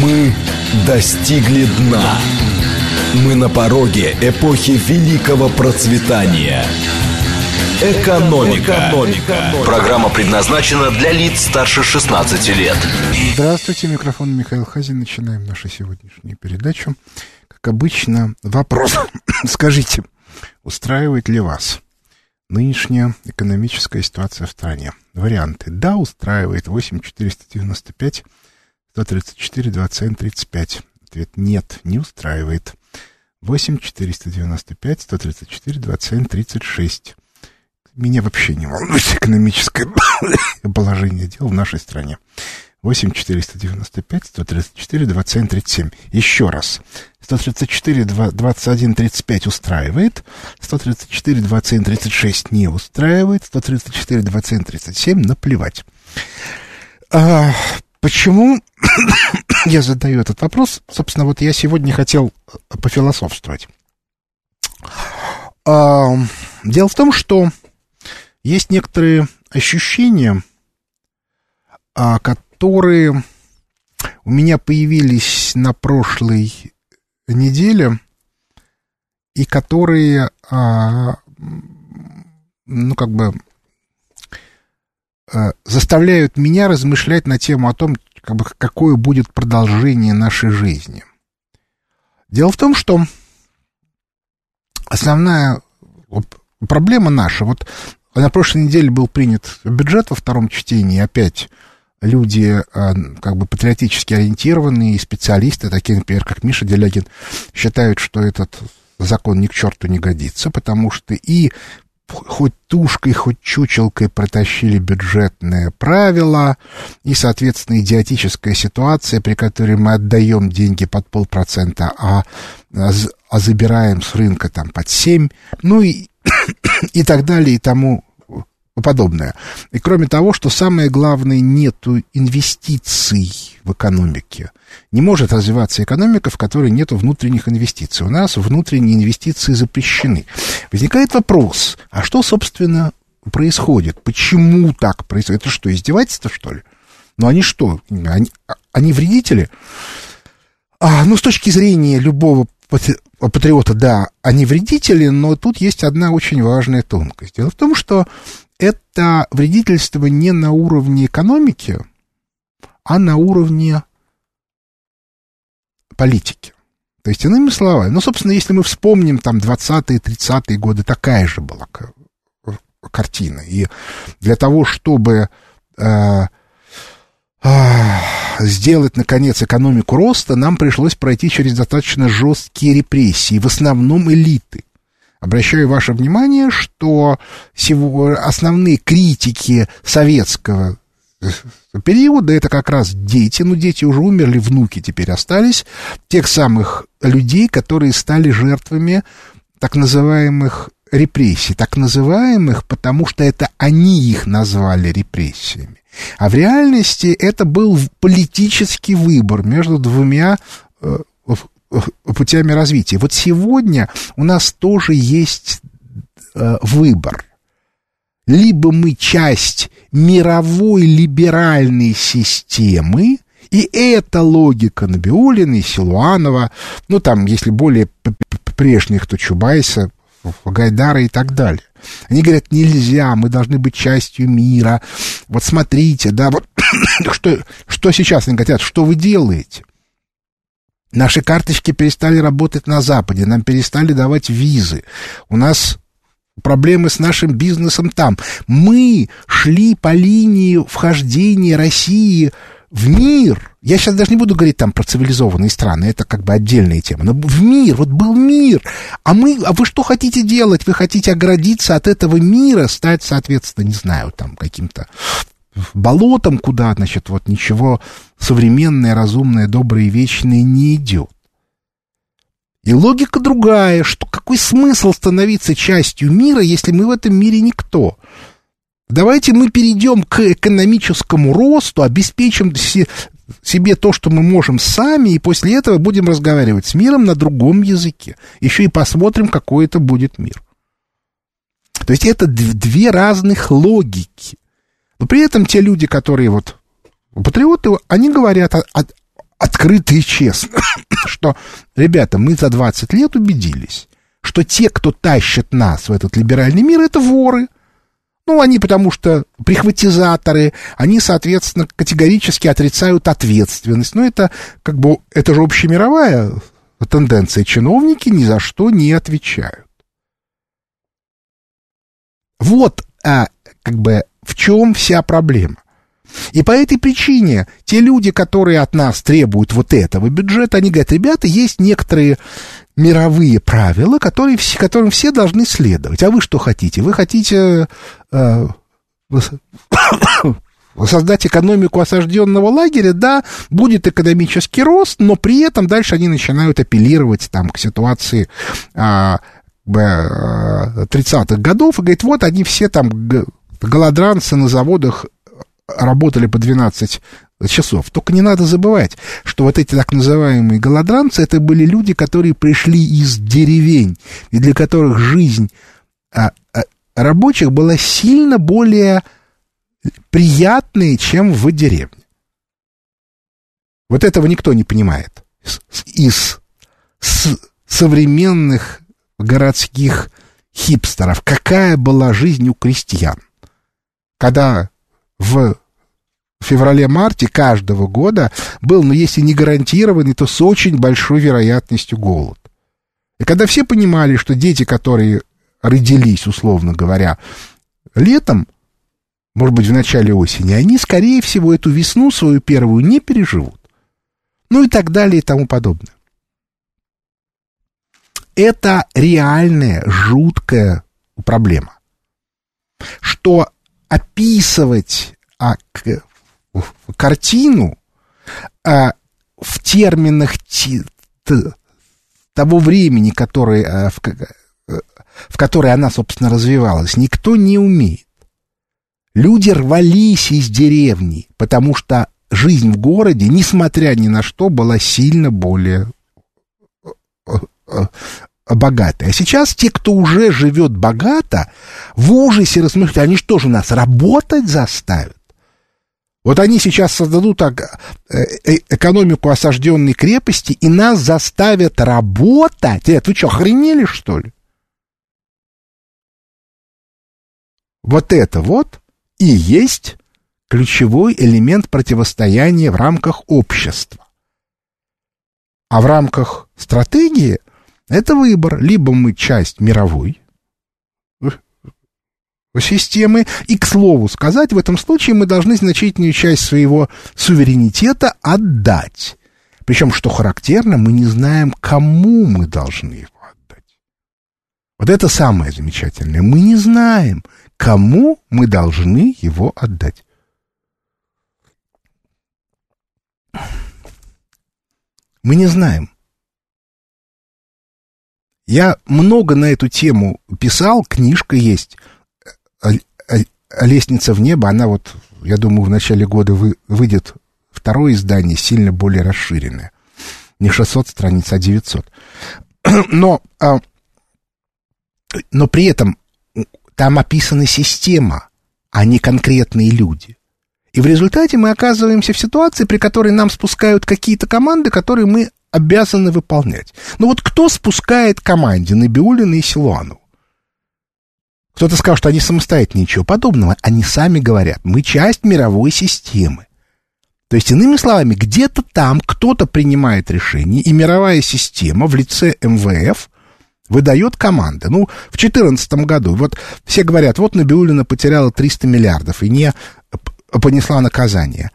Мы достигли дна. Мы на пороге эпохи великого процветания. Экономика. Экономика. Программа предназначена для лиц старше 16 лет. Здравствуйте, микрофон Михаил Хазин. Начинаем нашу сегодняшнюю передачу. Как обычно, вопрос. Скажите, устраивает ли вас нынешняя экономическая ситуация в стране? Варианты. Да, устраивает. 8495 134 27 35. Ответ нет, не устраивает. 8 495 134 27 36. Меня вообще не волнует экономическое положение дел в нашей стране. 8 495 134 27 37. Еще раз. 134 21 35 устраивает. 134 27 36 не устраивает. 134 27 37 наплевать. А, почему я задаю этот вопрос? Собственно, вот я сегодня хотел пофилософствовать. А, дело в том, что есть некоторые ощущения, а, которые у меня появились на прошлой неделе и которые, а, ну, как бы заставляют меня размышлять на тему о том, как бы, какое будет продолжение нашей жизни. Дело в том, что основная проблема наша, вот на прошлой неделе был принят бюджет во втором чтении, опять люди а, как бы патриотически ориентированные, специалисты, такие, например, как Миша Делягин, считают, что этот закон ни к черту не годится, потому что и хоть тушкой, хоть чучелкой протащили бюджетные правила и, соответственно, идиотическая ситуация, при которой мы отдаем деньги под полпроцента, а, а забираем с рынка там под семь, ну и, и так далее, и тому подобное. И кроме того, что самое главное, нету инвестиций в экономике. Не может развиваться экономика, в которой нету внутренних инвестиций. У нас внутренние инвестиции запрещены. Возникает вопрос, а что, собственно, происходит? Почему так происходит? Это что, издевательство, что ли? Ну, они что? Они, они вредители? А, ну, с точки зрения любого патриота, да, они вредители, но тут есть одна очень важная тонкость. Дело в том, что это вредительство не на уровне экономики, а на уровне политики. То есть, иными словами, ну, собственно, если мы вспомним там 20-е, 30-е годы, такая же была картина. И для того, чтобы э, э, сделать, наконец, экономику роста, нам пришлось пройти через достаточно жесткие репрессии, в основном элиты. Обращаю ваше внимание, что основные критики советского э, периода это как раз дети, ну дети уже умерли, внуки теперь остались, тех самых людей, которые стали жертвами так называемых репрессий, так называемых, потому что это они их назвали репрессиями. А в реальности это был политический выбор между двумя э, путями развития. Вот сегодня у нас тоже есть э, выбор. Либо мы часть мировой либеральной системы, и это логика Набиулина и Силуанова, ну, там, если более прежних, то Чубайса, Гайдара и так далее. Они говорят, нельзя, мы должны быть частью мира. Вот смотрите, да, вот что, что сейчас они говорят, что вы делаете? Наши карточки перестали работать на Западе, нам перестали давать визы. У нас проблемы с нашим бизнесом там. Мы шли по линии вхождения России в мир. Я сейчас даже не буду говорить там про цивилизованные страны, это как бы отдельная тема. Но в мир, вот был мир. А мы, а вы что хотите делать? Вы хотите оградиться от этого мира, стать, соответственно, не знаю, там каким-то болотом, куда, значит, вот ничего современное, разумное, доброе и вечное не идет. И логика другая, что какой смысл становиться частью мира, если мы в этом мире никто? Давайте мы перейдем к экономическому росту, обеспечим себе то, что мы можем сами, и после этого будем разговаривать с миром на другом языке. Еще и посмотрим, какой это будет мир. То есть это две разных логики. Но при этом те люди, которые вот патриоты, они говорят о, о, открыто и честно, что, ребята, мы за 20 лет убедились, что те, кто тащит нас в этот либеральный мир, это воры. Ну, они потому что прихватизаторы, они, соответственно, категорически отрицают ответственность. Но это как бы, это же общемировая тенденция. Чиновники ни за что не отвечают. Вот, а, как бы, в чем вся проблема. И по этой причине те люди, которые от нас требуют вот этого бюджета, они говорят, ребята, есть некоторые мировые правила, которые, которым все должны следовать. А вы что хотите? Вы хотите э, создать экономику осажденного лагеря? Да, будет экономический рост, но при этом дальше они начинают апеллировать там, к ситуации э, 30-х годов и говорит, вот они все там голодранцы на заводах работали по 12 часов. Только не надо забывать, что вот эти так называемые голодранцы, это были люди, которые пришли из деревень, и для которых жизнь а, а, рабочих была сильно более приятной, чем в деревне. Вот этого никто не понимает из с современных городских хипстеров. Какая была жизнь у крестьян? Когда в феврале-марте каждого года был, ну, если не гарантированный, то с очень большой вероятностью голод. И когда все понимали, что дети, которые родились, условно говоря, летом, может быть, в начале осени, они, скорее всего, эту весну свою первую не переживут. Ну и так далее и тому подобное. Это реальная, жуткая проблема. Что описывать а, к, картину а, в терминах ти, т, того времени, который, а, в, в которое она, собственно, развивалась, никто не умеет. Люди рвались из деревни, потому что жизнь в городе, несмотря ни на что, была сильно более богатые. А сейчас те, кто уже живет богато, в ужасе размышляют, они что же нас работать заставят? Вот они сейчас создадут э, э, экономику осажденной крепости и нас заставят работать. Нет, вы что, охренели, что ли? Вот это вот и есть ключевой элемент противостояния в рамках общества. А в рамках стратегии это выбор. Либо мы часть мировой системы, и, к слову сказать, в этом случае мы должны значительную часть своего суверенитета отдать. Причем, что характерно, мы не знаем, кому мы должны его отдать. Вот это самое замечательное. Мы не знаем, кому мы должны его отдать. Мы не знаем. Я много на эту тему писал, книжка есть. «Лестница в небо», она вот, я думаю, в начале года вы, выйдет второе издание, сильно более расширенное. Не 600 страниц, а 900. Но, а, но при этом там описана система, а не конкретные люди. И в результате мы оказываемся в ситуации, при которой нам спускают какие-то команды, которые мы обязаны выполнять. Но ну вот кто спускает команде Набиулина и Силуанову? Кто-то сказал, что они самостоятельно, ничего подобного. Они сами говорят, мы часть мировой системы. То есть, иными словами, где-то там кто-то принимает решение, и мировая система в лице МВФ выдает команды. Ну, в 2014 году, вот все говорят, вот Набиулина потеряла 300 миллиардов и не понесла наказание.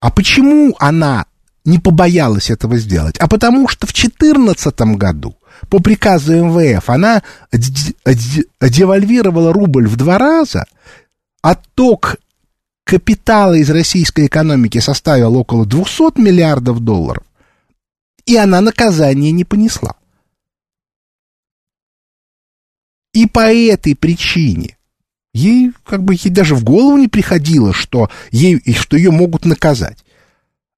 А почему она не побоялась этого сделать, а потому что в 2014 году по приказу МВФ она девальвировала рубль в два раза, отток капитала из российской экономики составил около 200 миллиардов долларов, и она наказание не понесла. И по этой причине ей как бы ей даже в голову не приходило, что, ей, что ее могут наказать.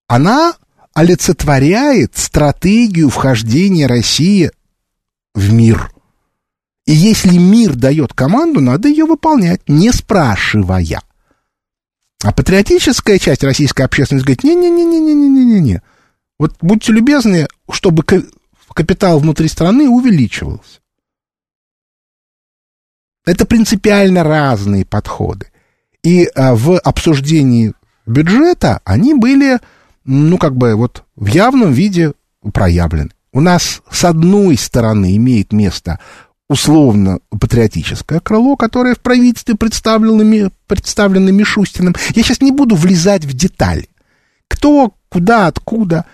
Она олицетворяет стратегию вхождения России в мир. И если мир дает команду, надо ее выполнять, не спрашивая. А патриотическая часть российской общественности говорит, не-не-не-не-не-не-не-не. Вот будьте любезны, чтобы капитал внутри страны увеличивался. Это принципиально разные подходы. И а, в обсуждении бюджета они были, ну, как бы вот в явном виде проявлены. У нас с одной стороны имеет место условно патриотическое крыло, которое в правительстве представлено, представлено Мишустиным. Я сейчас не буду влезать в детали. Кто, куда, откуда.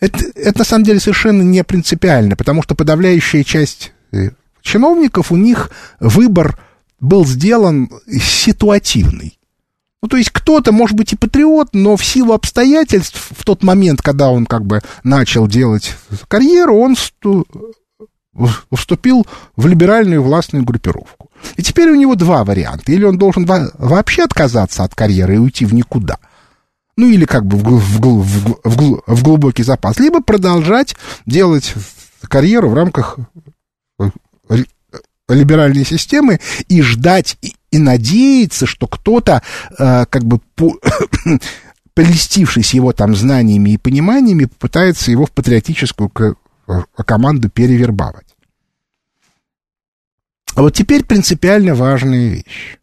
Это, это на самом деле совершенно не принципиально, потому что подавляющая часть э, чиновников, у них выбор был сделан ситуативный. Ну, то есть кто-то, может быть, и патриот, но в силу обстоятельств, в тот момент, когда он как бы начал делать карьеру, он вступил в либеральную властную группировку. И теперь у него два варианта. Или он должен вообще отказаться от карьеры и уйти в никуда, ну или как бы в, в, в, в, в глубокий запас, либо продолжать делать карьеру в рамках либеральной системы и ждать и, надеяться, что кто-то э, как бы по, прелестившись его там знаниями и пониманиями, попытается его в патриотическую команду перевербовать. А вот теперь принципиально важная вещь.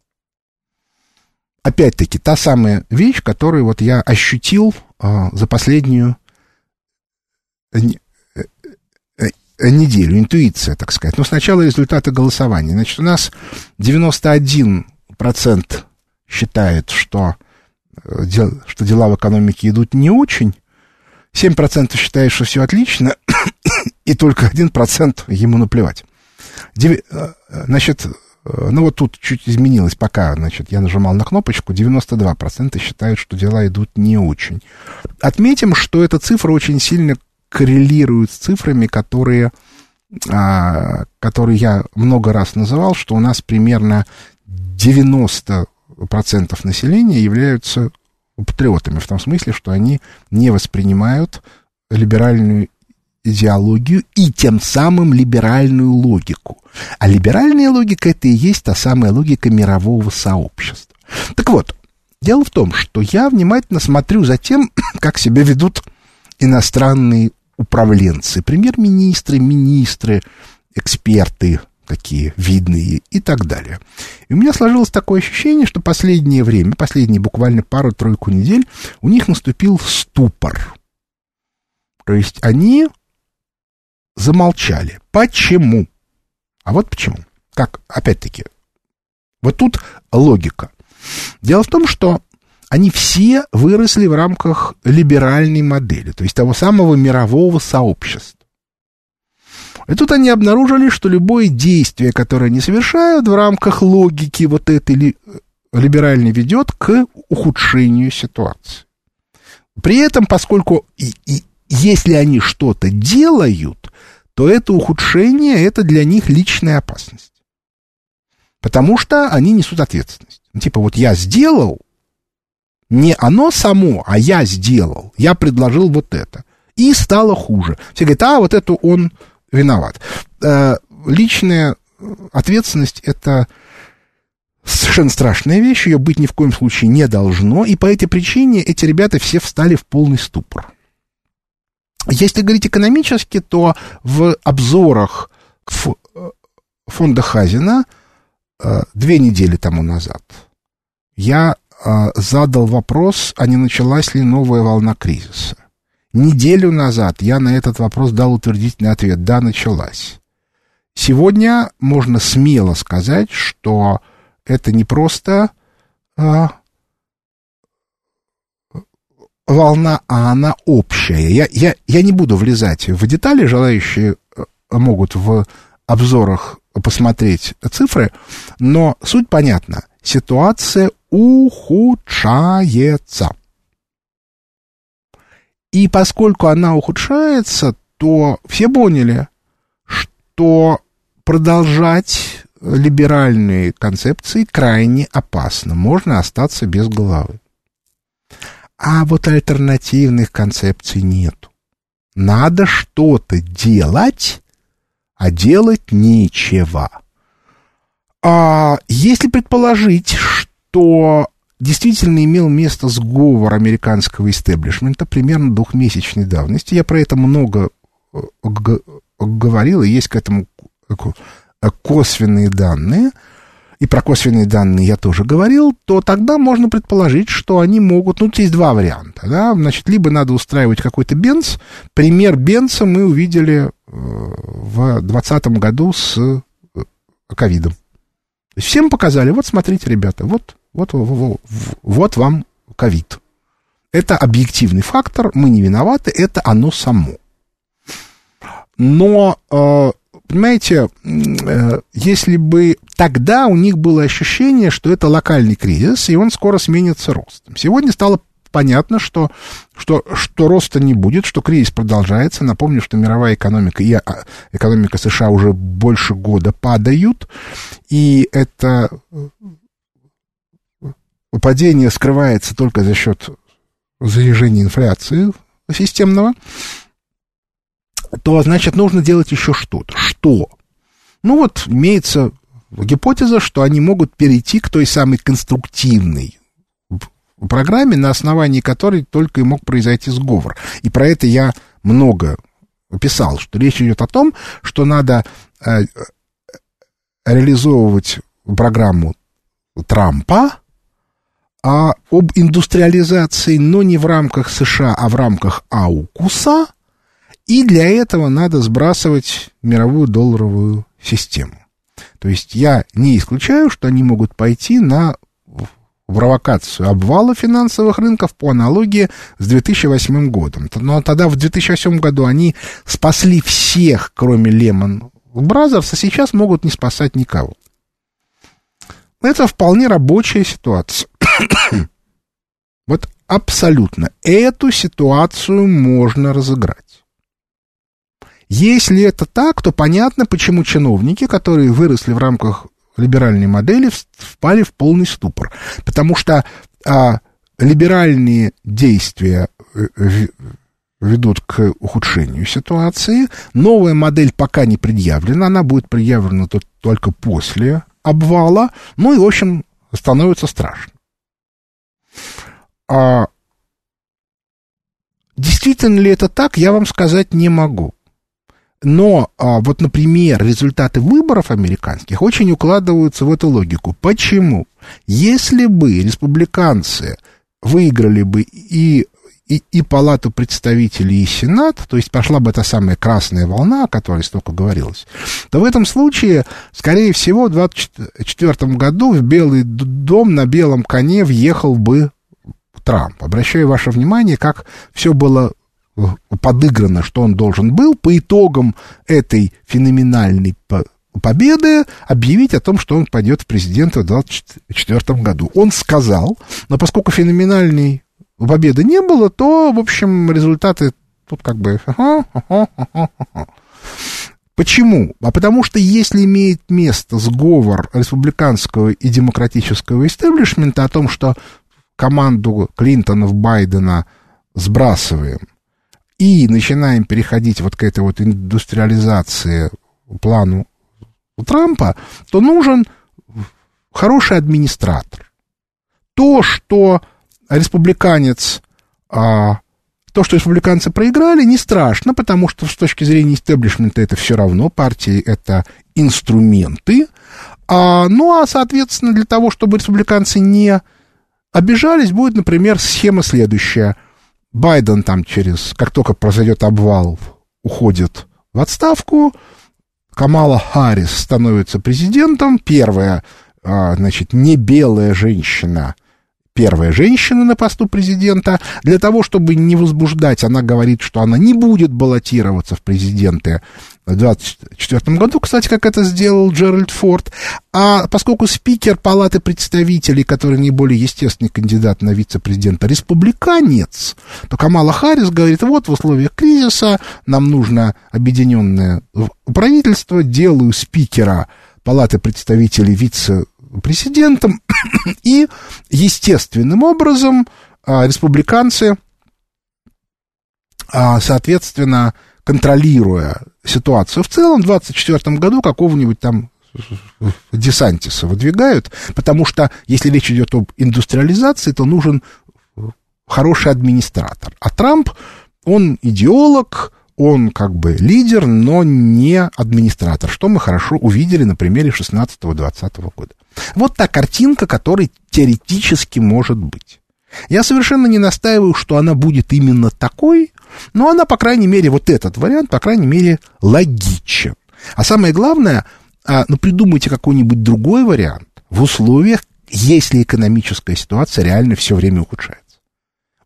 Опять-таки, та самая вещь, которую вот я ощутил э, за последнюю Э, неделю, интуиция, так сказать. Но сначала результаты голосования. Значит, у нас 91% считает, что, э, что дела в экономике идут не очень, 7% считает, что все отлично, и только 1% ему наплевать. Деви... Э, значит, ну вот тут чуть изменилось, пока, значит, я нажимал на кнопочку, 92% считают, что дела идут не очень. Отметим, что эта цифра очень сильно коррелируют с цифрами, которые, а, которые я много раз называл, что у нас примерно 90% населения являются патриотами, в том смысле, что они не воспринимают либеральную идеологию и тем самым либеральную логику. А либеральная логика это и есть та самая логика мирового сообщества. Так вот, дело в том, что я внимательно смотрю за тем, как себя ведут иностранные управленцы, премьер-министры, министры, эксперты такие видные и так далее. И у меня сложилось такое ощущение, что последнее время, последние буквально пару-тройку недель, у них наступил ступор. То есть они замолчали. Почему? А вот почему. Как, опять-таки, вот тут логика. Дело в том, что они все выросли в рамках либеральной модели, то есть того самого мирового сообщества. И тут они обнаружили, что любое действие, которое они совершают в рамках логики вот этой ли, либеральной, ведет к ухудшению ситуации. При этом, поскольку и, и, если они что-то делают, то это ухудшение, это для них личная опасность. Потому что они несут ответственность. Типа, вот я сделал, не оно само, а я сделал. Я предложил вот это. И стало хуже. Все говорят, а вот это он виноват. Э, личная ответственность это совершенно страшная вещь, ее быть ни в коем случае не должно, и по этой причине эти ребята все встали в полный ступор. Если говорить экономически, то в обзорах фонда Хазина э, две недели тому назад я задал вопрос, а не началась ли новая волна кризиса. Неделю назад я на этот вопрос дал утвердительный ответ. Да, началась. Сегодня можно смело сказать, что это не просто а, волна, а она общая. Я, я, я не буду влезать в детали, желающие э, могут в обзорах посмотреть цифры, но суть понятна. Ситуация ухудшается. И поскольку она ухудшается, то все поняли, что продолжать либеральные концепции крайне опасно. Можно остаться без головы. А вот альтернативных концепций нет. Надо что-то делать, а делать нечего. А если предположить, что действительно имел место сговор американского истеблишмента примерно двухмесячной давности. Я про это много э, говорил, и есть к этому косвенные данные, и про косвенные данные я тоже говорил, то тогда можно предположить, что они могут... Ну, есть два варианта, да, значит, либо надо устраивать какой-то бенз. Пример бенза мы увидели э, в 2020 году с э, ковидом. Всем показали, вот смотрите, ребята, вот, вот, вот, вот вам ковид. Это объективный фактор, мы не виноваты, это оно само. Но э, понимаете, э, если бы тогда у них было ощущение, что это локальный кризис, и он скоро сменится ростом. Сегодня стало понятно, что, что, что роста не будет, что кризис продолжается. Напомню, что мировая экономика и а, экономика США уже больше года падают, и это э, падение скрывается только за счет заряжения инфляции системного то, значит, нужно делать еще что-то. Что? Ну вот, имеется гипотеза, что они могут перейти к той самой конструктивной программе, на основании которой только и мог произойти сговор. И про это я много писал, что речь идет о том, что надо э, реализовывать программу Трампа а об индустриализации, но не в рамках США, а в рамках АУКУСа, и для этого надо сбрасывать мировую долларовую систему. То есть я не исключаю, что они могут пойти на провокацию обвала финансовых рынков по аналогии с 2008 годом. Но тогда в 2008 году они спасли всех, кроме Lehman Brothers, а сейчас могут не спасать никого. Это вполне рабочая ситуация. вот абсолютно. Эту ситуацию можно разыграть. Если это так, то понятно, почему чиновники, которые выросли в рамках либеральной модели, впали в полный ступор. Потому что а, либеральные действия э, ведут к ухудшению ситуации. Новая модель пока не предъявлена, она будет предъявлена только после обвала. Ну и, в общем, становится страшно. А, действительно ли это так, я вам сказать не могу. Но а, вот, например, результаты выборов американских очень укладываются в эту логику. Почему? Если бы республиканцы выиграли бы и, и, и Палату представителей, и Сенат, то есть пошла бы та самая красная волна, о которой столько говорилось, то в этом случае, скорее всего, в 2024 году в Белый дом на белом коне въехал бы Трамп. Обращаю ваше внимание, как все было подыграно, что он должен был по итогам этой феноменальной победы объявить о том, что он пойдет в президенты в 2024 году. Он сказал, но поскольку феноменальной победы не было, то, в общем, результаты тут как бы... Почему? А потому что если имеет место сговор республиканского и демократического истеблишмента о том, что команду Клинтонов, Байдена сбрасываем, и начинаем переходить вот к этой вот индустриализации плану Трампа, то нужен хороший администратор. То, что республиканец, а, то, что республиканцы проиграли, не страшно, потому что с точки зрения истеблишмента это все равно, партии это инструменты. А, ну, а, соответственно, для того, чтобы республиканцы не обижались, будет, например, схема следующая – Байден там через, как только произойдет обвал, уходит в отставку, Камала Харрис становится президентом, первая, а, значит, не белая женщина – первая женщина на посту президента. Для того, чтобы не возбуждать, она говорит, что она не будет баллотироваться в президенты 2024 году, кстати, как это сделал Джеральд Форд. А поскольку спикер Палаты представителей, который наиболее естественный кандидат на вице-президента, республиканец, то Камала Харрис говорит, вот в условиях кризиса нам нужно объединенное правительство, делаю спикера Палаты представителей вице президентом, и естественным образом а, республиканцы, а, соответственно, контролируя ситуацию в целом, в 2024 году какого-нибудь там Десантиса выдвигают, потому что если речь идет об индустриализации, то нужен хороший администратор. А Трамп, он идеолог, он как бы лидер, но не администратор, что мы хорошо увидели на примере 16-20 года. Вот та картинка, которая теоретически может быть. Я совершенно не настаиваю, что она будет именно такой, но она, по крайней мере, вот этот вариант, по крайней мере, логичен. А самое главное, а, ну, придумайте какой-нибудь другой вариант в условиях, если экономическая ситуация реально все время ухудшается.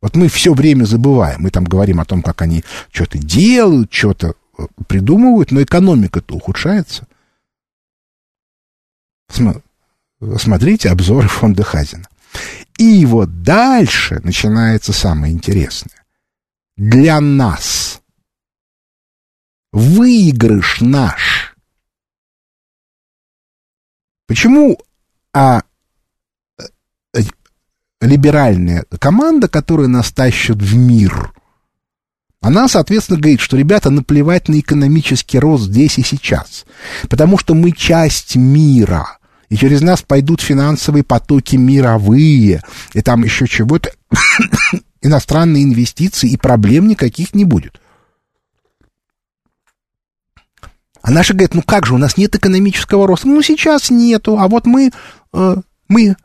Вот мы все время забываем, мы там говорим о том, как они что-то делают, что-то э, придумывают, но экономика-то ухудшается. Смотрите обзоры фонда Хазина. И вот дальше начинается самое интересное. Для нас выигрыш наш. Почему а, э, либеральная команда, которая нас тащит в мир, она, соответственно, говорит, что, ребята, наплевать на экономический рост здесь и сейчас, потому что мы часть мира, и через нас пойдут финансовые потоки мировые, и там еще чего-то, иностранные инвестиции, и проблем никаких не будет. А наши говорят, ну как же, у нас нет экономического роста. Ну, сейчас нету, а вот мы, э, мы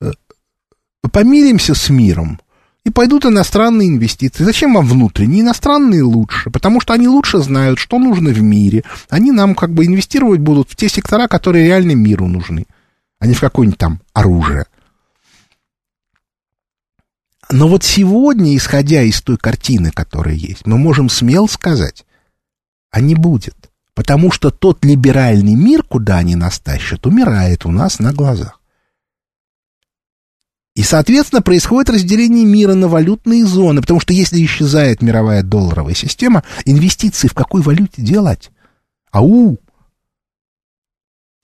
э, помиримся с миром, и пойдут иностранные инвестиции. Зачем вам внутренние? Иностранные лучше, потому что они лучше знают, что нужно в мире. Они нам как бы инвестировать будут в те сектора, которые реально миру нужны, а не в какое-нибудь там оружие. Но вот сегодня, исходя из той картины, которая есть, мы можем смело сказать, а не будет. Потому что тот либеральный мир, куда они нас тащат, умирает у нас на глазах. И, соответственно, происходит разделение мира на валютные зоны, потому что если исчезает мировая долларовая система, инвестиции в какой валюте делать? Ау!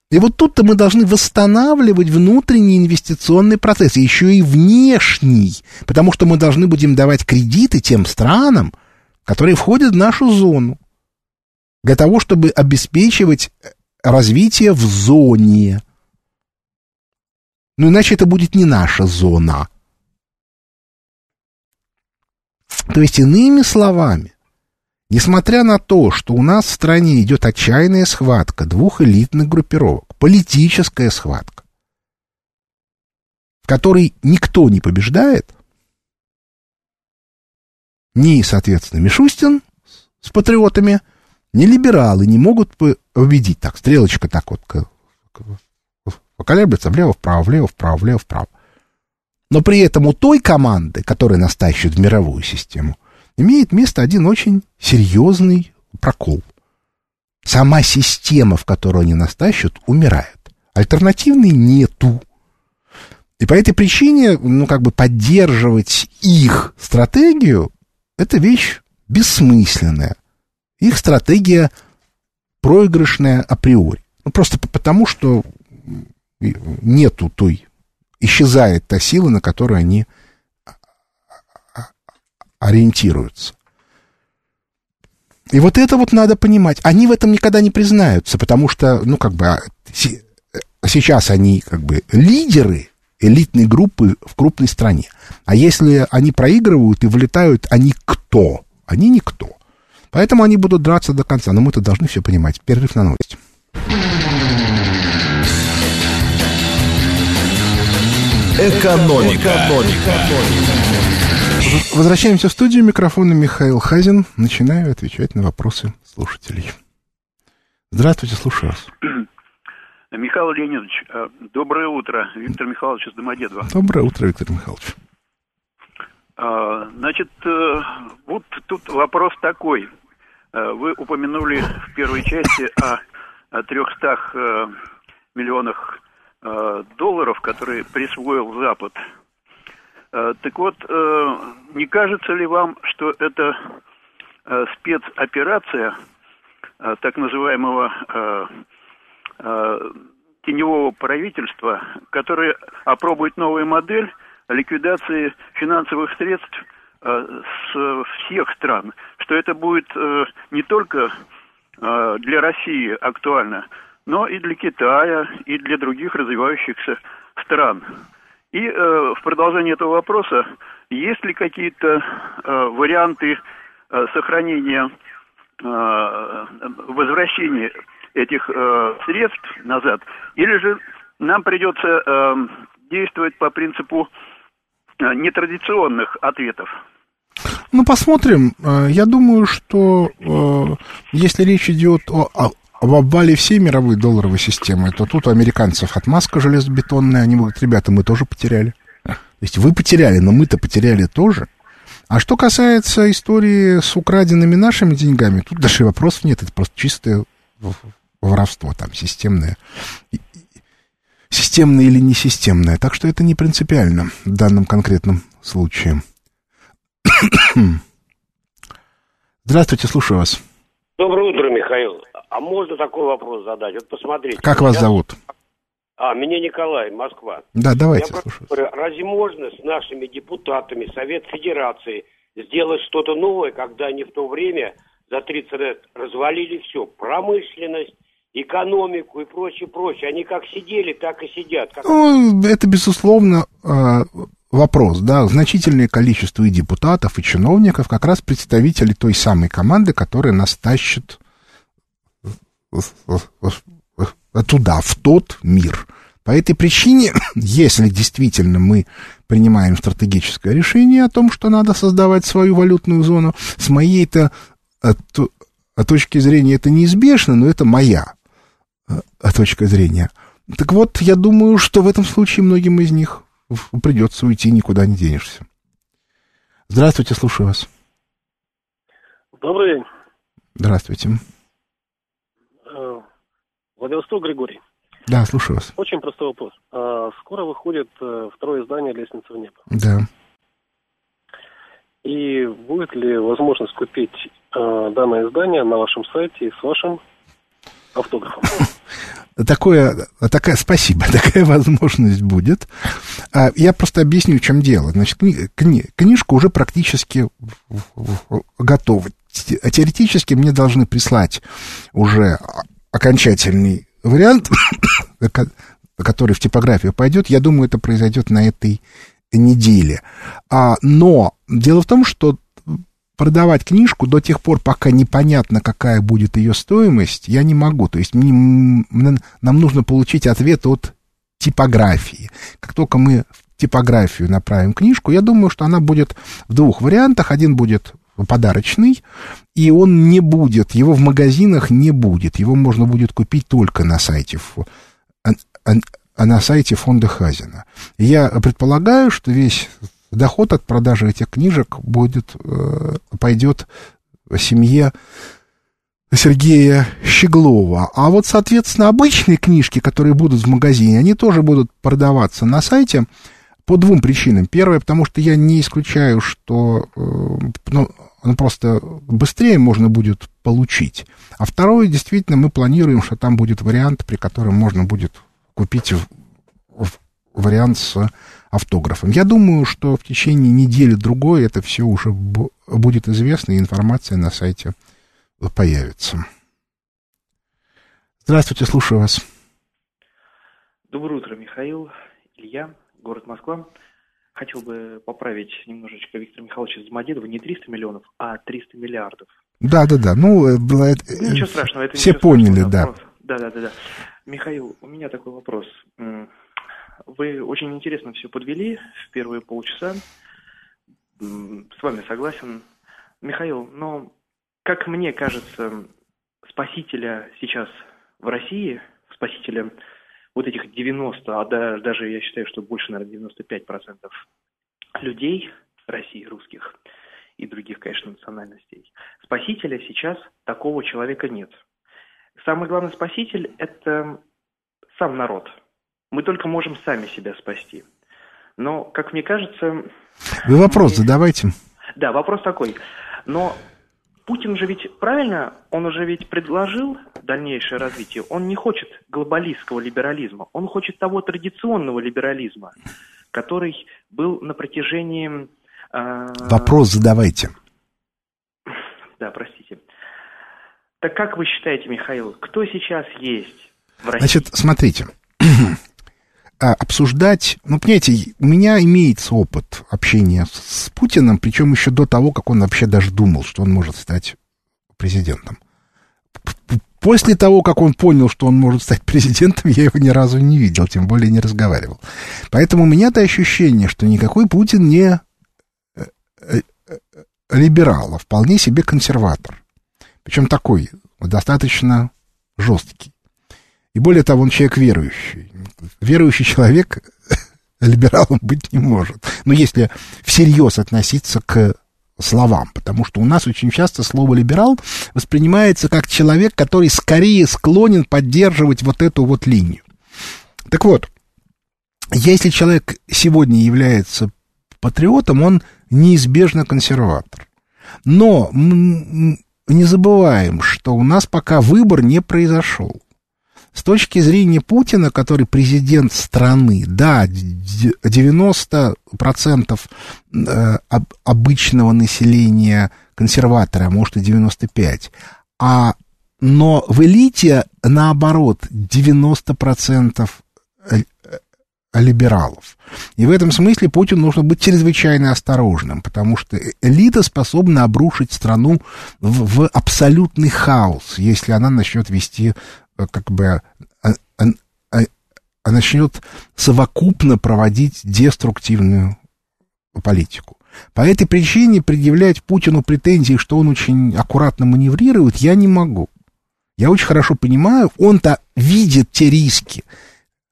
И вот тут-то мы должны восстанавливать внутренний инвестиционный процесс, еще и внешний, потому что мы должны будем давать кредиты тем странам, которые входят в нашу зону, для того, чтобы обеспечивать развитие в зоне. Ну, иначе это будет не наша зона. То есть, иными словами, Несмотря на то, что у нас в стране идет отчаянная схватка двух элитных группировок, политическая схватка, в которой никто не побеждает, ни, соответственно, Мишустин с патриотами, ни либералы не могут победить. Так, стрелочка так вот поколеблется влево-вправо, влево-вправо, влево-вправо. Но при этом у той команды, которая нас тащит в мировую систему, имеет место один очень серьезный прокол. Сама система, в которую они нас тащат, умирает. Альтернативной нету. И по этой причине, ну, как бы поддерживать их стратегию, это вещь бессмысленная. Их стратегия проигрышная априори. Ну, просто потому, что нету той, исчезает та сила, на которую они ориентируются. И вот это вот надо понимать. Они в этом никогда не признаются, потому что, ну, как бы, а, сейчас они, как бы, лидеры элитной группы в крупной стране. А если они проигрывают и вылетают, они кто? Они никто. Поэтому они будут драться до конца. Но мы-то должны все понимать. Перерыв на новость. Экономика. Экономика. Возвращаемся в студию. Микрофона Михаил Хазин. Начинаю отвечать на вопросы слушателей. Здравствуйте, слушаю вас. Михаил Леонидович, э, доброе утро. Виктор Михайлович из Домодедова. Доброе утро, Виктор Михайлович. А, значит, э, вот тут вопрос такой. Э, вы упомянули в первой части о 300 миллионах долларов, которые присвоил Запад. Э, так вот, э, не кажется ли вам, что это э, спецоперация так называемого теневого правительства, которое опробует новую модель ликвидации финансовых средств с всех стран, что это будет не только для России актуально, но и для Китая, и для других развивающихся стран. И э, в продолжение этого вопроса, есть ли какие-то э, варианты э, сохранения, э, возвращения этих э, средств назад, или же нам придется э, действовать по принципу э, нетрадиционных ответов? Ну, посмотрим. Э, я думаю, что э, если речь идет о, о, об обвале всей мировой долларовой системы, то тут у американцев отмазка железобетонная. Они говорят, ребята, мы тоже потеряли. То есть вы потеряли, но мы-то потеряли тоже. А что касается истории с украденными нашими деньгами, тут даже вопросов нет. Это просто чистое воровство там, системное. Системное или не системное. Так что это не принципиально в данном конкретном случае. Здравствуйте, слушаю вас. Доброе утро, Михаил. А можно такой вопрос задать? Вот посмотрите. Как вас зовут? А, меня Николай, Москва. Да, давайте, Я слушаю. Разве можно с нашими депутатами Совет Федерации сделать что-то новое, когда они в то время за 30 лет развалили все, промышленность, экономику и прочее, прочее. Они как сидели, так и сидят. Как... Ну, это, безусловно, а, вопрос, да, значительное количество и депутатов, и чиновников, как раз представители той самой команды, которая нас тащит туда, в тот мир. По этой причине, если действительно мы принимаем стратегическое решение о том, что надо создавать свою валютную зону, с моей-то э, точки зрения это неизбежно, но это моя э, точка зрения. Так вот, я думаю, что в этом случае многим из них придется уйти, никуда не денешься. Здравствуйте, слушаю вас. Добрый день. Здравствуйте. Владивосток Григорий. Да, слушаю вас. Очень простой вопрос. А, скоро выходит э, второе издание «Лестница в небо». Да. И будет ли возможность купить э, данное издание на вашем сайте с вашим автографом? Такое, такая, спасибо, такая возможность будет. А, я просто объясню, в чем дело. Значит, кни, книжка уже практически готова. Теоретически мне должны прислать уже окончательный вариант, который в типографию пойдет. Я думаю, это произойдет на этой неделе. А, но дело в том, что продавать книжку до тех пор, пока непонятно, какая будет ее стоимость, я не могу. То есть нам нужно получить ответ от типографии. Как только мы в типографию направим книжку, я думаю, что она будет в двух вариантах. Один будет подарочный, и он не будет, его в магазинах не будет. Его можно будет купить только на сайте а на сайте фонда Хазина. Я предполагаю, что весь доход от продажи этих книжек будет, э, пойдет семье Сергея Щеглова. А вот, соответственно, обычные книжки, которые будут в магазине, они тоже будут продаваться на сайте по двум причинам. Первое, потому что я не исключаю, что э, ну, ну, просто быстрее можно будет получить. А второе, действительно, мы планируем, что там будет вариант, при котором можно будет купить вариант с автографом. Я думаю, что в течение недели-другой это все уже будет известно, и информация на сайте появится. Здравствуйте, слушаю вас. Доброе утро, Михаил, Илья, город Москва. Хотел бы поправить немножечко Виктора Михайловича Домодедова. Не 300 миллионов, а 300 миллиардов. Да, да, да. Ну, было это... Ну, ничего страшного. Это все поняли, да. Да, да, да, да. Михаил, у меня такой вопрос. Вы очень интересно все подвели в первые полчаса. С вами согласен. Михаил, но, как мне кажется, спасителя сейчас в России, спасителя вот этих 90, а даже я считаю, что больше, наверное, 95% людей России, русских и других, конечно, национальностей, спасителя сейчас такого человека нет. Самый главный спаситель – это сам народ – мы только можем сами себя спасти. Но, как мне кажется... Вы вопрос задавайте. Да, вопрос такой. Но Путин же ведь правильно, он уже ведь предложил дальнейшее развитие. Он не хочет глобалистского либерализма, он хочет того традиционного либерализма, который был на протяжении... Э... Вопрос задавайте. Да, простите. Так как вы считаете, Михаил, кто сейчас есть в России? Значит, смотрите, обсуждать, ну, понимаете, у меня имеется опыт общения с Путиным, причем еще до того, как он вообще даже думал, что он может стать президентом. После того, как он понял, что он может стать президентом, я его ни разу не видел, тем более не разговаривал. Поэтому у меня-то ощущение, что никакой Путин не э, э, либерал, а вполне себе консерватор. Причем такой, достаточно жесткий. И более того, он человек верующий. Верующий человек либералом быть не может. Но если всерьез относиться к словам, потому что у нас очень часто слово «либерал» воспринимается как человек, который скорее склонен поддерживать вот эту вот линию. Так вот, если человек сегодня является патриотом, он неизбежно консерватор. Но не забываем, что у нас пока выбор не произошел. С точки зрения Путина, который президент страны, да, 90% э, обычного населения консерватора, может и 95%, а, но в элите, наоборот, 90% э, либералов. И в этом смысле Путину нужно быть чрезвычайно осторожным, потому что элита способна обрушить страну в, в абсолютный хаос, если она начнет вести Э, как бы а, а, а начнет совокупно проводить деструктивную политику. По этой причине предъявлять Путину претензии, что он очень аккуратно маневрирует, я не могу. Я очень хорошо понимаю, он-то видит те риски,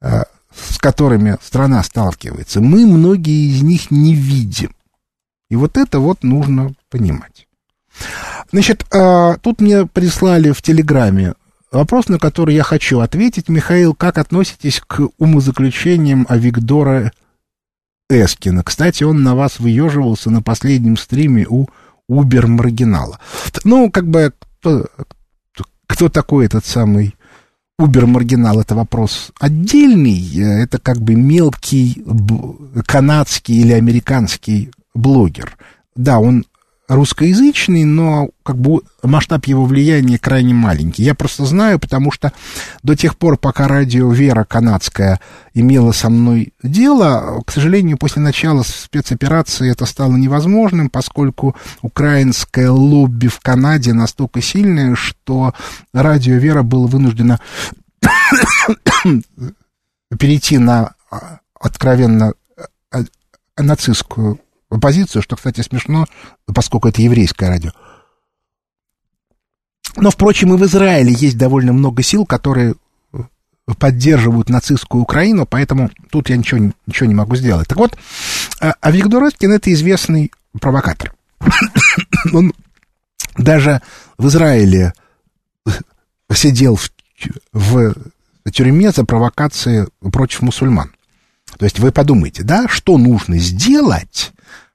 э, с которыми страна сталкивается. Мы многие из них не видим. И вот это вот нужно понимать. Значит, э, тут мне прислали в Телеграме Вопрос, на который я хочу ответить, Михаил, как относитесь к умозаключениям Авигдора Эскина? Кстати, он на вас выеживался на последнем стриме у Убер Маргинала. Ну, как бы, кто, кто такой этот самый Убер Маргинал? Это вопрос отдельный, это как бы мелкий канадский или американский блогер. Да, он русскоязычный, но как бы масштаб его влияния крайне маленький. Я просто знаю, потому что до тех пор, пока радио «Вера» канадская имела со мной дело, к сожалению, после начала спецоперации это стало невозможным, поскольку украинское лобби в Канаде настолько сильное, что радио «Вера» было вынуждено перейти на а, откровенно а, нацистскую позицию, что, кстати, смешно, поскольку это еврейское радио. Но, впрочем, и в Израиле есть довольно много сил, которые поддерживают нацистскую Украину, поэтому тут я ничего, ничего не могу сделать. Так вот, а, а Роткин это известный провокатор. Он даже в Израиле сидел в, в тюрьме за провокации против мусульман. То есть вы подумайте, да, что нужно сделать,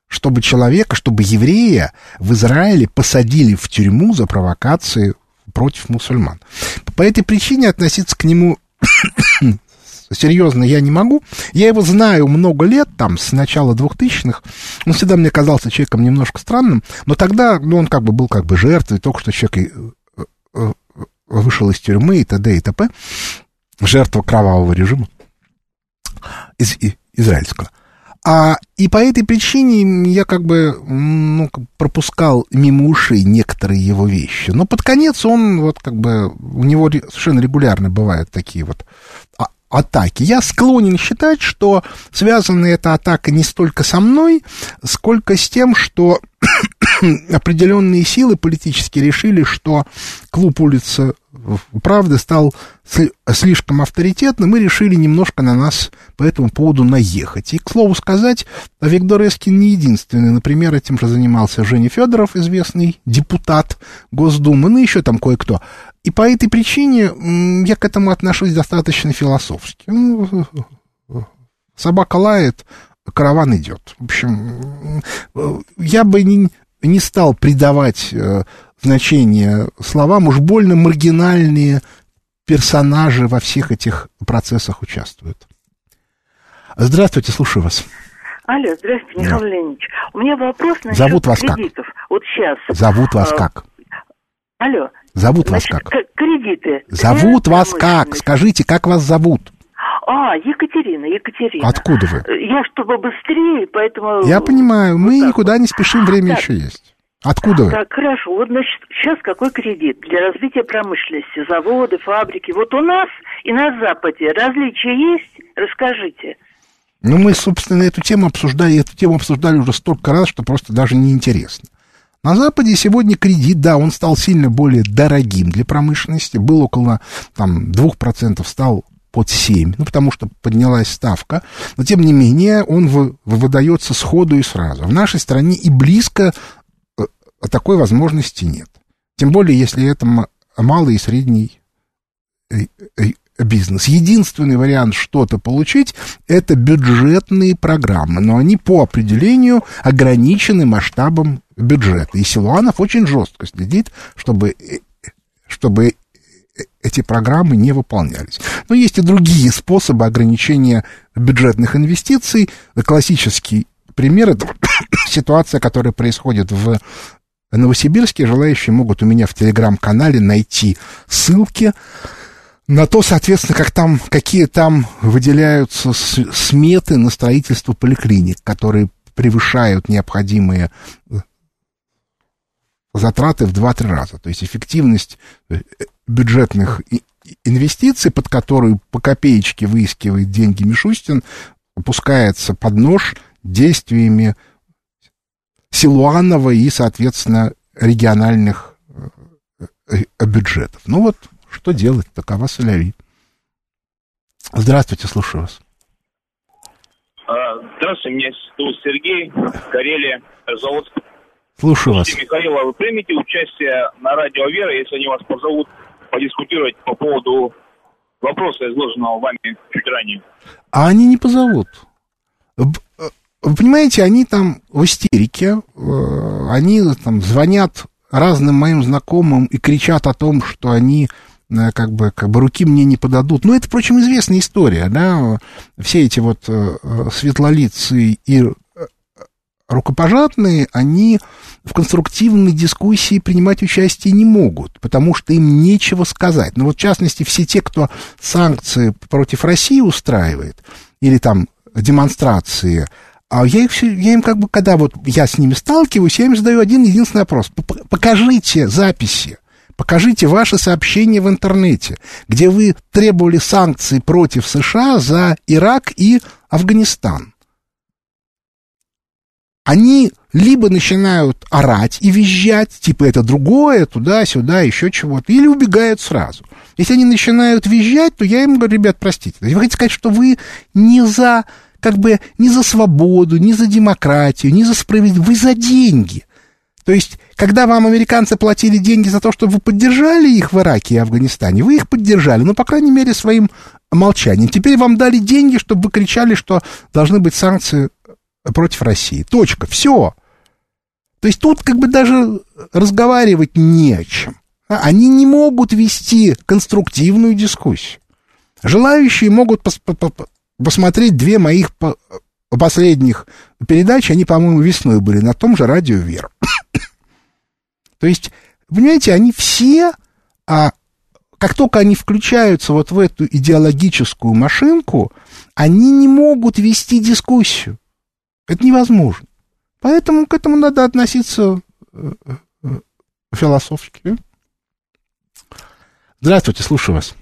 чтобы человека, чтобы еврея в Израиле посадили в тюрьму за провокации против мусульман. По этой причине относиться к нему серьезно я не могу. Я его знаю много лет, там, с начала двухтысячных. Он всегда мне казался человеком немножко странным, но тогда ну, он как бы был как бы жертвой, только что человек э, э, вышел из тюрьмы и т.д. и т.п. Жертва кровавого режима из, израильского. А, и по этой причине я как бы ну, пропускал мимо ушей некоторые его вещи. Но под конец он вот как бы, у него совершенно регулярно бывают такие вот а, атаки. Я склонен считать, что связана эта атака не столько со мной, сколько с тем, что определенные силы политические решили, что клуб улица правда стал слишком авторитетным и решили немножко на нас по этому поводу наехать. И, к слову сказать, Виктор Эскин не единственный. Например, этим же занимался Женя Федоров, известный депутат Госдумы, ну еще там кое-кто. И по этой причине я к этому отношусь достаточно философски. Ну, собака лает, караван идет. В общем, я бы не, не стал придавать э, значение словам, уж больно маргинальные персонажи во всех этих процессах участвуют. Здравствуйте, слушаю вас. Алло, здравствуйте, Михаил да. Леонидович. У меня вопрос насчет Зовут вас кредитов. Как? Вот сейчас. Зовут вас а, как? Алло. Зовут Значит, вас как? Кредит кредиты. Зовут вас как? Скажите, как вас зовут? А, Екатерина, Екатерина. Откуда вы? Я чтобы быстрее, поэтому... Я понимаю, мы так никуда вот. не спешим, время Так. еще есть. Откуда вы? Так, хорошо. Вот, значит, сейчас какой кредит для развития промышленности? Заводы, фабрики. Вот у нас и на Западе различия есть? Расскажите. Ну, мы, собственно, эту тему обсуждали, эту тему обсуждали уже столько раз, что просто даже неинтересно. На Западе сегодня кредит, да, он стал сильно более дорогим для промышленности, был около там, 2%, стал под 7%, ну, потому что поднялась ставка, но, тем не менее, он вы- выдается сходу и сразу. В нашей стране и близко э, такой возможности нет. Тем более, если это малый и средний э, э, бизнес. Единственный вариант что-то получить – это бюджетные программы, но они по определению ограничены масштабом бюджета. И Силуанов очень жестко следит, чтобы, чтобы эти программы не выполнялись. Но есть и другие способы ограничения бюджетных инвестиций. Классический пример – это ситуация, которая происходит в Новосибирске. Желающие могут у меня в телеграм-канале найти ссылки на то, соответственно, как там, какие там выделяются сметы на строительство поликлиник, которые превышают необходимые э, затраты в 2-3 раза. То есть эффективность э, бюджетных инвестиций, под которую по копеечке выискивает деньги Мишустин, опускается под нож действиями Силуанова и, соответственно, региональных э, э, бюджетов. Ну вот, что делать, такова соляри. Здравствуйте, слушаю вас. А, Здравствуйте, меня зовут Сергей, Карелия, Завод. Слушаю вас. Михаил, а вы примете участие на радио Вера, если они вас позовут подискутировать по поводу вопроса, изложенного вами чуть ранее? А они не позовут. Э, Вы понимаете, они там в истерике, э, они там звонят разным моим знакомым и кричат о том, что они э, как бы, как бы руки мне не подадут. Ну, это, впрочем, известная история, да, все эти вот светлолицы и рукопожатные, они в конструктивной дискуссии принимать участие не могут, потому что им нечего сказать. Ну вот, в частности, все те, кто санкции против России устраивает, или там демонстрации, а я, их, всё- я им как бы, когда вот я с ними сталкиваюсь, я им задаю один единственный вопрос. Покажите записи, покажите ваши сообщения в интернете, где вы требовали санкций против США за Ирак и Афганистан они либо начинают орать и визжать, типа это другое, туда-сюда, еще чего-то, или убегают сразу. Если они начинают визжать, то я им говорю, ребят, простите, вы хотите сказать, что вы не за, как бы, не за свободу, не за демократию, не за справедливость, вы за деньги. То есть, когда вам американцы платили деньги за то, чтобы вы поддержали их в Ираке и Афганистане, вы их поддержали, ну, по крайней мере, своим молчанием. Теперь вам дали деньги, чтобы вы кричали, что должны быть санкции против России. Точка. Все. То есть тут как бы даже разговаривать не о чем. А, Они не могут вести конструктивную дискуссию. Желающие могут пос- по- по- посмотреть две моих по- последних передачи, они, по-моему, весной были на том же радио «Вера». То есть, понимаете, они все, а, как только они включаются вот в эту идеологическую машинку, они не могут вести дискуссию. Это невозможно. Поэтому к этому надо относиться э, э, философски. Здравствуйте, слушаю вас.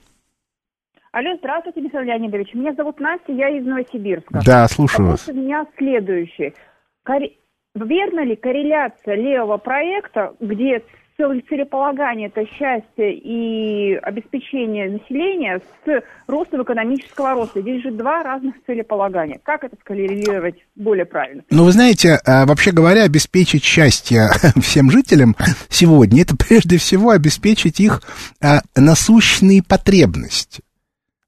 Алло, здравствуйте, Михаил Леонидович. Меня зовут Настя, я из Новосибирска. Да, слушаю Вопрос вас. у меня следующий. Коре- Верна ли корреляция левого проекта, где целеполагание это счастье и обеспечение населения с ростом экономического роста? Здесь же два разных целеполагания. Как это скоррелировать более правильно? Ну, вы знаете, а, вообще говоря, обеспечить счастье всем жителям сегодня, это прежде всего обеспечить их а, насущные потребности.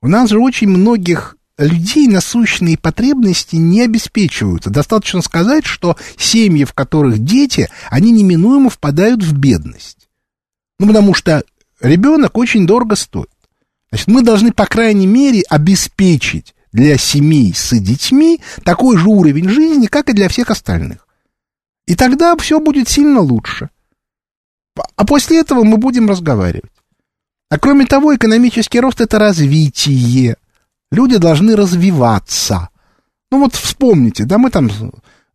У нас же очень многих людей насущные потребности не обеспечиваются. Достаточно сказать, что семьи, в которых дети, они неминуемо впадают в бедность. Ну, потому что ребенок очень дорого стоит. Значит, мы должны, по крайней мере, обеспечить для семей с детьми такой же уровень жизни, как и для всех остальных. И тогда все будет сильно лучше. А после этого мы будем разговаривать. А кроме того, экономический рост это развитие. Люди должны развиваться. Ну вот вспомните, да, мы там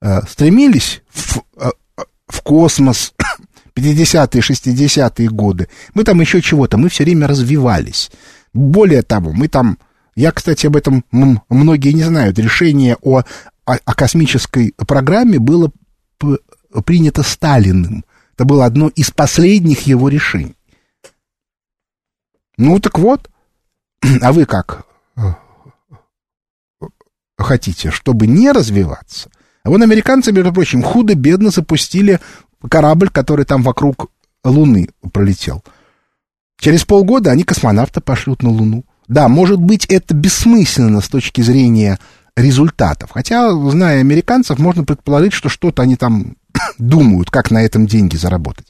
э, стремились в, э, в космос 50-е, 60-е годы. Мы там еще чего-то, мы все время развивались. Более того, мы там, я, кстати, об этом многие не знают, решение о, о, о космической программе было принято Сталиным. Это было одно из последних его решений. Ну так вот, а вы как хотите, чтобы не развиваться? А вон американцы, между прочим, худо-бедно запустили корабль, который там вокруг Луны пролетел. Через полгода они космонавта пошлют на Луну. Да, может быть, это бессмысленно с точки зрения результатов. Хотя, зная американцев, можно предположить, что что-то они там думают, как на этом деньги заработать.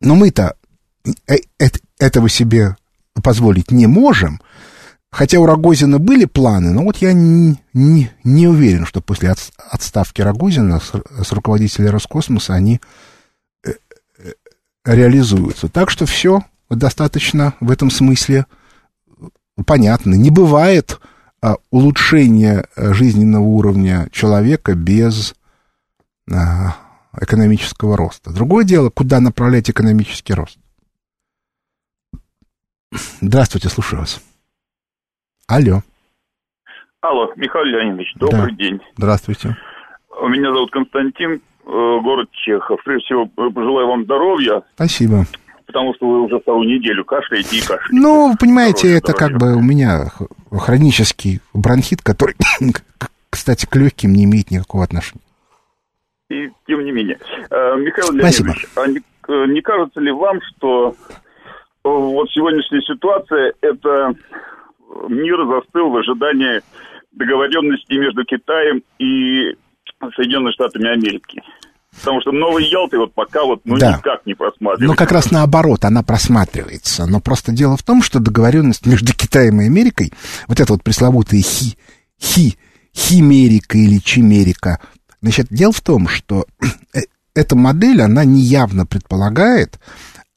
Но мы-то э, этого себе позволить не можем. Хотя у Рогозина были планы, но вот я не, не, не уверен, что после от, отставки Рогозина с, с руководителя Роскосмоса они э, э, реализуются. Так что все достаточно в этом смысле понятно. Не бывает а, улучшения жизненного уровня человека без а, экономического роста. Другое дело, куда направлять экономический рост. Здравствуйте, слушаю вас. Алло. Алло, Михаил Леонидович, добрый Да. день. Здравствуйте. Меня зовут Константин, э, город Чехов. Прежде всего, э, желаю вам здоровья, Спасибо. потому что вы уже вторую неделю кашляете и кашляете. Ну, вы понимаете, Здоровья, это как здоровья. бы у меня хронический бронхит, который, кстати, к легким не имеет никакого отношения. И тем не менее. Э, Михаил Спасибо. Леонидович, а не, не кажется ли вам, что вот сегодняшняя ситуация, это мир застыл в ожидании договоренности между Китаем и Соединенными Штатами Америки? Потому что новый Ялты вот пока вот ну Да. никак не просматривается. Ну, как раз наоборот, она просматривается. Но просто дело в том, что договоренность между Китаем и Америкой, вот это вот пресловутая хи, хи, химерика или чимерика, значит, дело в том, что э, эта модель, она неявно предполагает,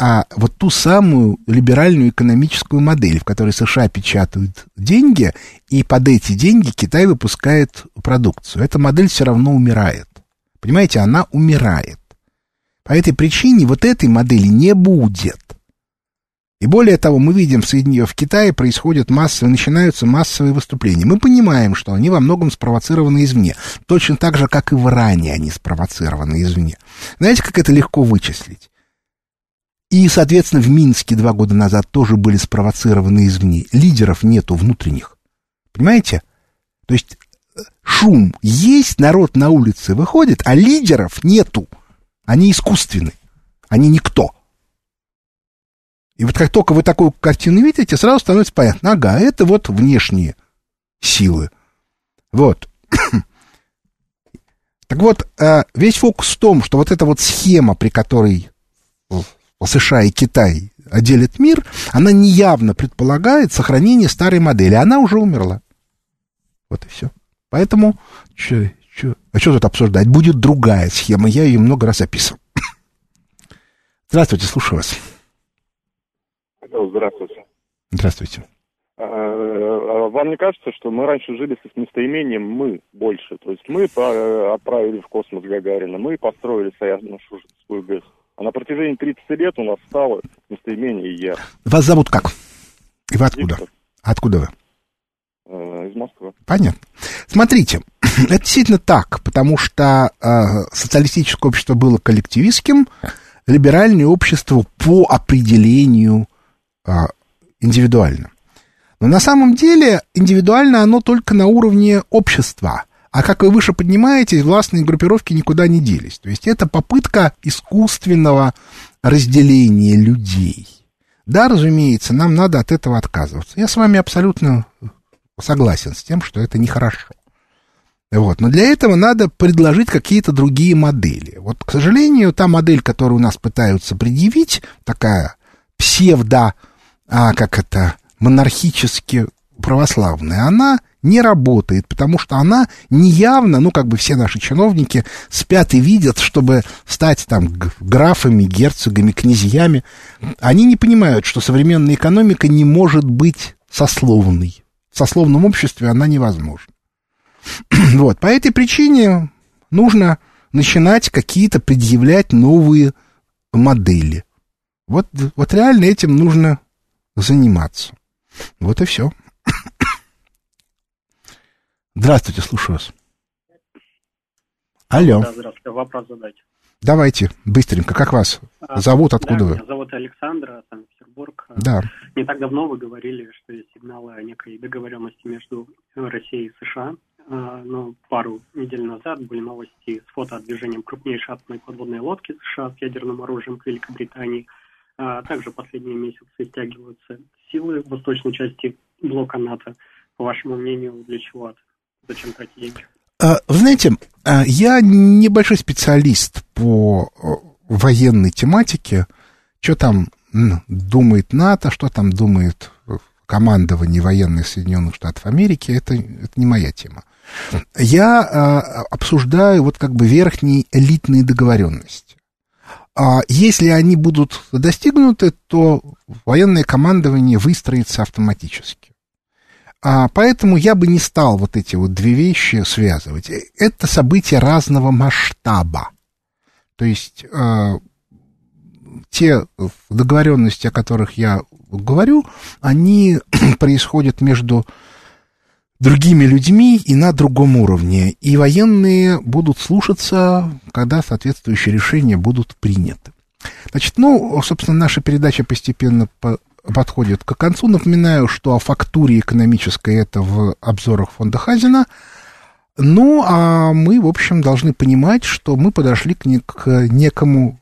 а вот ту самую либеральную экономическую модель, в которой США печатают деньги, и под эти деньги Китай выпускает продукцию. Эта модель все равно умирает. Понимаете, она умирает. По этой причине вот этой модели не будет. И более того, мы видим в, в Китае происходят массовые, начинаются массовые выступления. Мы понимаем, что они во многом спровоцированы извне. Точно так же, как и в Иране они спровоцированы извне. Знаете, как это легко вычислить? И, соответственно, в Минске два года назад тоже были спровоцированы извне. Лидеров нету внутренних. Понимаете? То есть э, шум есть, народ на улице выходит, а лидеров нету. Они искусственны. Они никто. И вот как только вы такую картину видите, сразу становится понятно, ага, это вот внешние силы. Вот. Так вот, э, весь фокус в том, что вот эта вот схема, при которой США и Китай делят мир, она неявно предполагает сохранение старой модели. Она уже умерла. Вот и все. Поэтому, чё, чё- а что тут обсуждать? Будет другая схема. Я ее много раз описывал. Здравствуйте, слушаю вас. Здравствуйте. Здравствуйте. А, а Вам не кажется, что мы раньше жили с местоимением «мы» больше? То есть мы по- отправили в космос Гагарина, мы построили Саяно-Шушинскую ГЭС. А на протяжении 30 лет у нас стало местоимение «я». Вас зовут как? И вы откуда? Виктор, Откуда вы? э, из Москвы. Понятно. Смотрите, это действительно так, потому что э, социалистическое общество было коллективистским, либеральное общество по определению э, индивидуально. Но на самом деле индивидуально оно только на уровне общества. А как вы выше поднимаетесь, властные группировки никуда не делись. То есть это попытка искусственного разделения людей. Да, разумеется, нам надо от этого отказываться. Я с вами абсолютно согласен с тем, что это нехорошо. Вот. Но для этого надо предложить какие-то другие модели. Вот, к сожалению, та модель, которую у нас пытаются предъявить, такая псевдо, а, как это, монархически православная, она не работает, потому что она неявно, ну, как бы все наши чиновники спят и видят, чтобы стать там графами, герцогами, князьями. Они не понимают, что современная экономика не может быть сословной. В сословном обществе она невозможна. Вот, по этой причине нужно начинать какие-то предъявлять новые модели. Вот, вот реально этим нужно заниматься. Вот и все. Здравствуйте, слушаю вас. Алло. Да, здравствуйте. Вопрос задать. Давайте, быстренько. Как вас а, зовут? Откуда да, вы? Меня зовут Александр, Санкт-Петербург. Да. Не так давно вы говорили, что есть сигналы о некой договоренности между Россией и США. А, но пару недель назад были новости с фотодвижением крупнейшей атомной подводной лодки США с ядерным оружием к Великобритании. А также последние месяцы стягиваются силы в восточной части блока НАТО. По вашему мнению, для чего это? Зачем деньги? А, вы знаете, я небольшой специалист по военной тематике. Что там думает НАТО, что там думает командование военных Соединенных Штатов Америки, это, это не моя тема. Я а, обсуждаю вот как бы верхние элитные договоренности. А если они будут достигнуты, то военное командование выстроится автоматически. А поэтому я бы не стал вот эти вот две вещи связывать. Это события разного масштаба. То есть э, те договоренности, о которых я говорю, они происходят между другими людьми и на другом уровне. И военные будут слушаться, когда соответствующие решения будут приняты. Значит, ну, собственно, наша передача постепенно по подходит к концу. Напоминаю, что о фактуре экономической это в обзорах фонда Хазина. Ну, а мы, в общем, должны понимать, что мы подошли к, не, к некому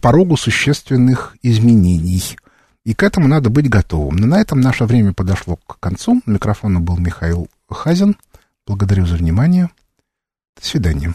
порогу существенных изменений. И к этому надо быть готовым. Но на этом наше время подошло к концу. У был Михаил Хазин. Благодарю за внимание. До свидания.